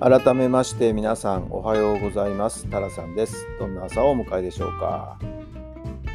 改めまして皆さんおはようございます。タラさんです。どんな朝をお迎えでしょうか。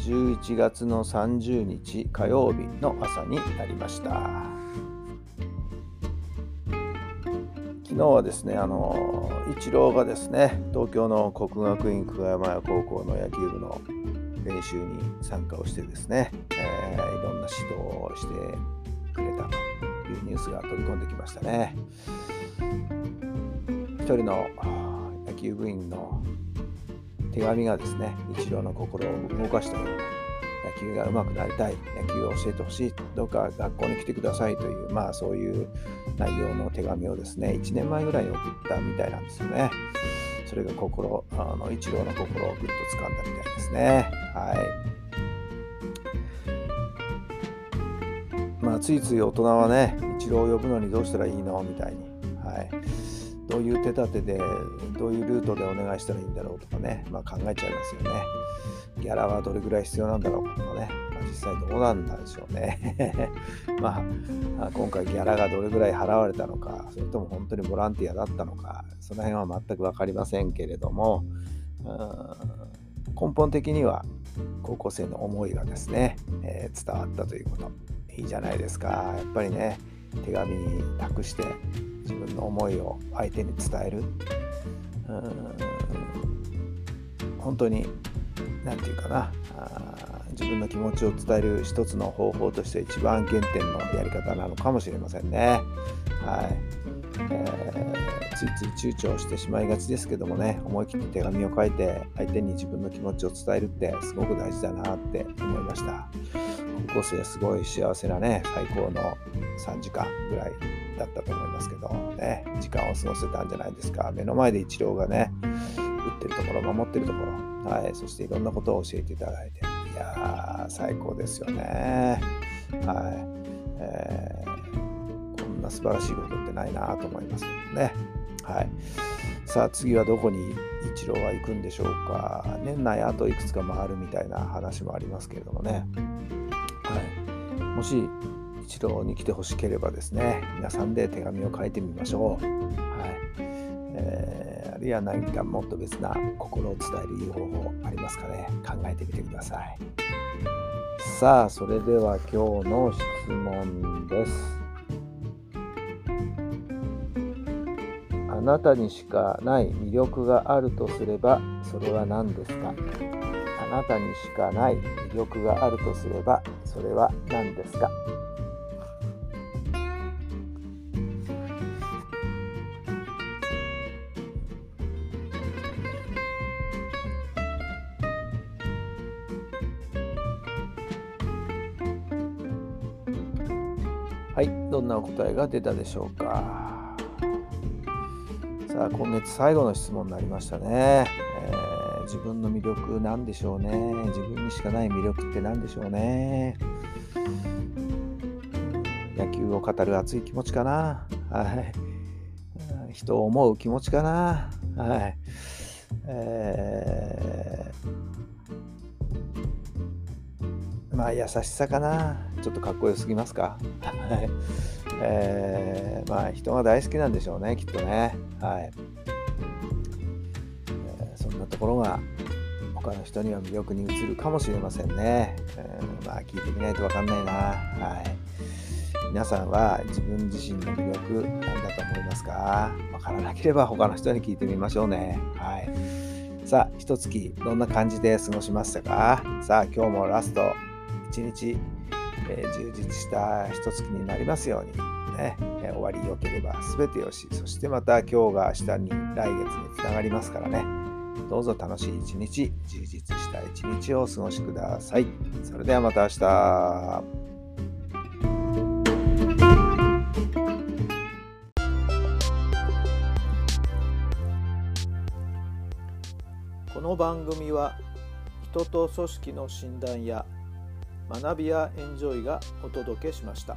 11月の30日火曜日の朝になりました。昨日はですねあのイチローがですね東京の国学院久我山高校の野球部の練習に参加をしてですね、えー、いろんな指導をしてくれたというニュースが飛び込んできましたね。一人の野球部員の手紙がですね、一郎の心を動かしたような野球が上手くなりたい、野球を教えてほしい、どうか学校に来てくださいという、まあそういう内容の手紙をですね、1年前ぐらいに送ったみたいなんですよね。それが心、あの一郎の心をぐっと掴んだみたいですね。はい。まあついつい大人はね、一郎を呼ぶのにどうしたらいいの？みたいに。はい。どういう手立てでどういうルートでお願いしたらいいんだろうとかね、まあ、考えちゃいますよね。ギャラはどれぐらい必要なんだろうかとかね、まあ、実際どうなんでしょうね。まあ、今回ギャラがどれぐらい払われたのか、それとも本当にボランティアだったのか、その辺は全く分かりませんけれども、根本的には高校生の思いがですね、えー、伝わったということ。いいじゃないですか。やっぱりね、手紙に託して自分の思いを相手に伝える。本当に何て言うかな。自分の気持ちを伝える一つの方法として一番原点のやり方なのかもしれませんね。はい。えー、ついつい躊躇してしまいがちですけどもね思い切って手紙を書いて相手に自分の気持ちを伝えるってすごく大事だなって思いました。高校生はすごい幸せなね最高の3時間ぐらいだったと思いますけどね時間を過ごせたんじゃないですか。目の前でイチローがね打ってるところ守ってるところはいそしていろんなことを教えていただいて。いやー最高ですよね。はい、えー、こんな素晴らしいことってないなと思いますけどね。はい。さあ次はどこにイチローは行くんでしょうか？年内あといくつか回るみたいな話もありますけれどもね。はい。もし一郎に来てほしければですね皆さんで手紙を書いてみましょう、はい。えー、あるいは何かもっと別な心を伝えるいい方法ありますかね？考えてみてください。さあそれでは今日の質問です。あなたにしかない魅力があるとすればそれは何ですか？あなたにしかない魅力があるとすればそれは何ですか？はい、どんなお答えが出たでしょうか？あ、今月最後の質問になりましたね。えー、自分の魅力なんでしょうね。自分にしかない魅力って何でしょうね。野球を語る熱い気持ちかな。はい。人を思う気持ちかな。はい。えー、まあ優しさかな。ちょっとかっこよすぎますか。はい。えー、まあ人が大好きなんでしょうね、きっとね。はい。えー、そんなところが他の人には魅力に映るかもしれませんね。えー、まあ聞いてみないとわかんないな。はい。皆さんは自分自身の魅力なんだと思いますか？わからなければ他の人に聞いてみましょうね。はい。さあ、一月どんな感じで過ごしましたか？さあ、今日もラスト一日え充実した一月になりますように、ね。え終わり良ければ全てよし。そしてまた今日が明日に来月につながりますからね。どうぞ楽しい一日充実した一日をお過ごしください。それではまた明日。この番組は人と組織の診断や学びやエンジョイがお届けしました。